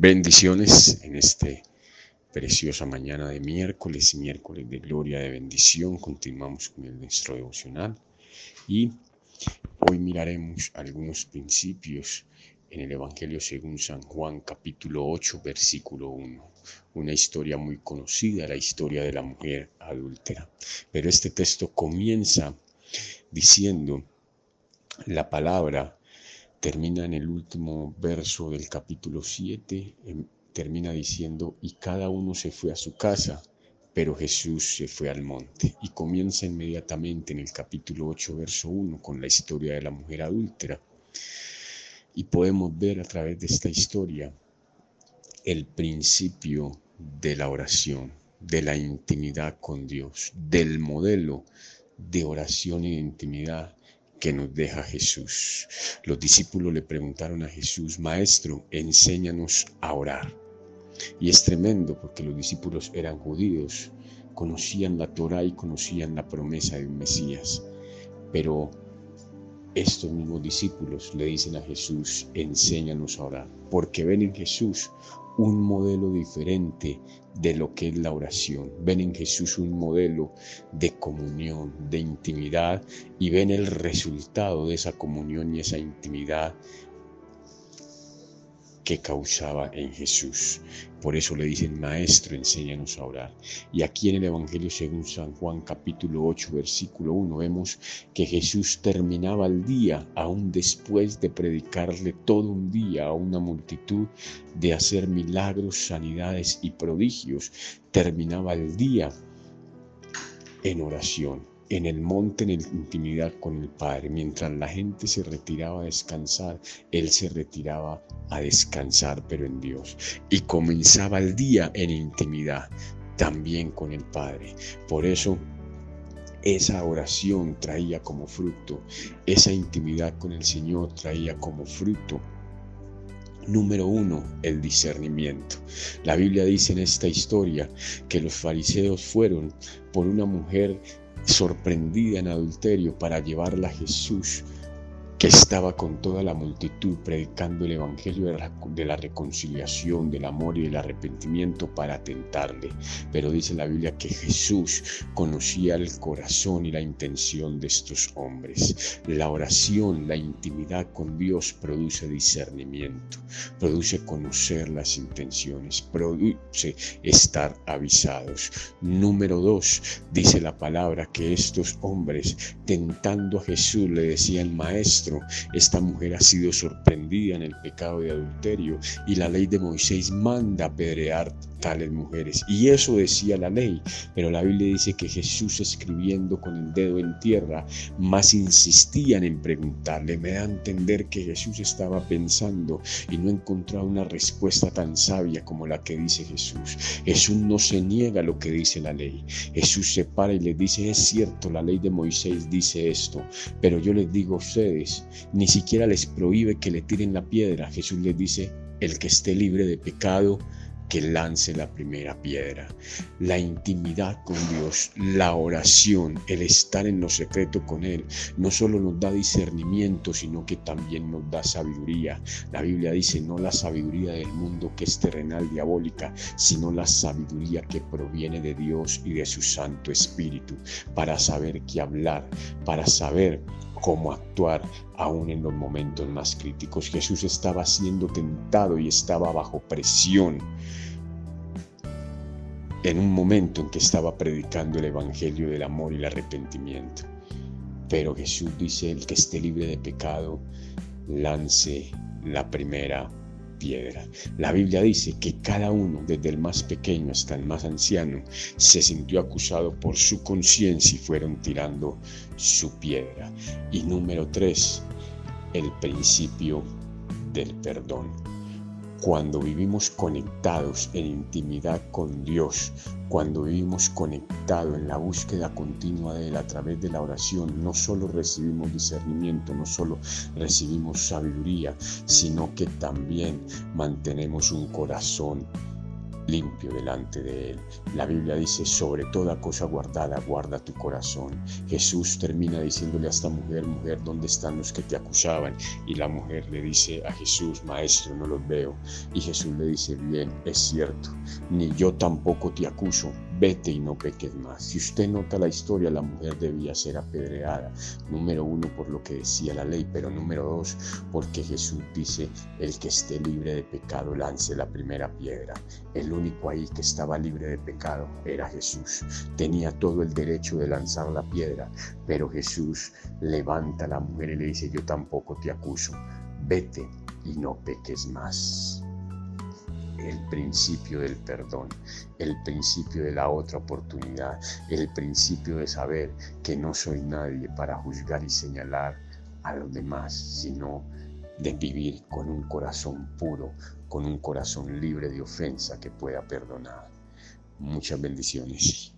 Bendiciones en este preciosa mañana de miércoles, miércoles de gloria, de bendición. Continuamos con el nuestro devocional y hoy miraremos algunos principios en el Evangelio según San Juan capítulo 8 versículo 1. Una historia muy conocida, la historia de la mujer adúltera. Pero este texto comienza diciendo la palabra termina en el último verso del capítulo 7, em, termina diciendo, y cada uno se fue a su casa, pero Jesús se fue al monte. Y comienza inmediatamente en el capítulo 8, verso 1, con la historia de la mujer adúltera. Y podemos ver a través de esta historia el principio de la oración, de la intimidad con Dios, del modelo de oración y de intimidad que nos deja Jesús. Los discípulos le preguntaron a Jesús, Maestro, enséñanos a orar. Y es tremendo porque los discípulos eran judíos, conocían la Torah y conocían la promesa de un Mesías. Pero estos mismos discípulos le dicen a Jesús, enséñanos a orar, porque ven en Jesús un modelo diferente de lo que es la oración. Ven en Jesús un modelo de comunión, de intimidad y ven el resultado de esa comunión y esa intimidad que causaba en Jesús. Por eso le dicen, Maestro, enséñanos a orar. Y aquí en el Evangelio según San Juan capítulo 8 versículo 1 vemos que Jesús terminaba el día, aún después de predicarle todo un día a una multitud, de hacer milagros, sanidades y prodigios, terminaba el día en oración en el monte en intimidad con el Padre. Mientras la gente se retiraba a descansar, Él se retiraba a descansar, pero en Dios. Y comenzaba el día en intimidad, también con el Padre. Por eso esa oración traía como fruto, esa intimidad con el Señor traía como fruto Número uno, el discernimiento. La Biblia dice en esta historia que los fariseos fueron por una mujer sorprendida en adulterio para llevarla a Jesús que estaba con toda la multitud predicando el Evangelio de la, reconciliación, del amor y del arrepentimiento para tentarle. Pero dice la Biblia que Jesús conocía el corazón y la intención de estos hombres. La oración, la intimidad con Dios produce discernimiento, produce conocer las intenciones, produce estar avisados. Número dos, dice la palabra que estos hombres tentando a Jesús le decían, esta mujer ha sido sorprendida en el pecado de adulterio y la ley de Moisés manda apedrear tales mujeres. Y eso decía la ley, pero la Biblia dice que Jesús escribiendo con el dedo en tierra, más insistían en preguntarle. Me da a entender que Jesús estaba pensando y no encontraba una respuesta tan sabia como la que dice Jesús. Jesús no se niega lo que dice la ley. Jesús se para y les dice, es cierto, la ley de Moisés dice esto, pero yo les digo a ustedes, ni siquiera les prohíbe que le tiren la piedra. Jesús les dice, el que esté libre de pecado, que lance la primera piedra. La intimidad con Dios, la oración, el estar en lo secreto con Él, no solo nos da discernimiento, sino que también nos da sabiduría. La Biblia dice, no la sabiduría del mundo que es terrenal, diabólica, sino la sabiduría que proviene de Dios y de su Santo Espíritu, para saber qué hablar, para saber cómo actuar aún en los momentos más críticos. Jesús estaba siendo tentado y estaba bajo presión en un momento en que estaba predicando el Evangelio del amor y el arrepentimiento. Pero Jesús dice, el que esté libre de pecado, lance la primera piedra. La Biblia dice que cada uno, desde el más pequeño hasta el más anciano, se sintió acusado por su conciencia y fueron tirando su piedra. Y número tres, el principio del perdón cuando vivimos conectados en intimidad con Dios, cuando vivimos conectados en la búsqueda continua de Él a través de la oración, no solo recibimos discernimiento, no solo recibimos sabiduría, sino que también mantenemos un corazón limpio delante de Él. La Biblia dice, sobre toda cosa guardada, guarda tu corazón. Jesús termina diciéndole a esta mujer, mujer, ¿dónde están los que te acusaban? Y la mujer le dice a Jesús, maestro, no los veo. Y Jesús le dice, bien, es cierto, ni yo tampoco te acuso, vete y no peques más. Si usted nota la historia, la mujer debía ser apedreada, número uno por lo que decía la ley, pero número dos porque Jesús dice, el que esté libre de pecado lance la primera piedra. El único ahí que estaba libre de pecado era Jesús. Tenía todo el derecho de lanzar la piedra, pero Jesús levanta a la mujer y le dice, yo tampoco te acuso, vete y no peques más el principio del perdón, el principio de la otra oportunidad, el principio de saber que no soy nadie para juzgar y señalar a los demás, sino de vivir con un corazón puro, con un corazón libre de ofensa que pueda perdonar. Muchas bendiciones.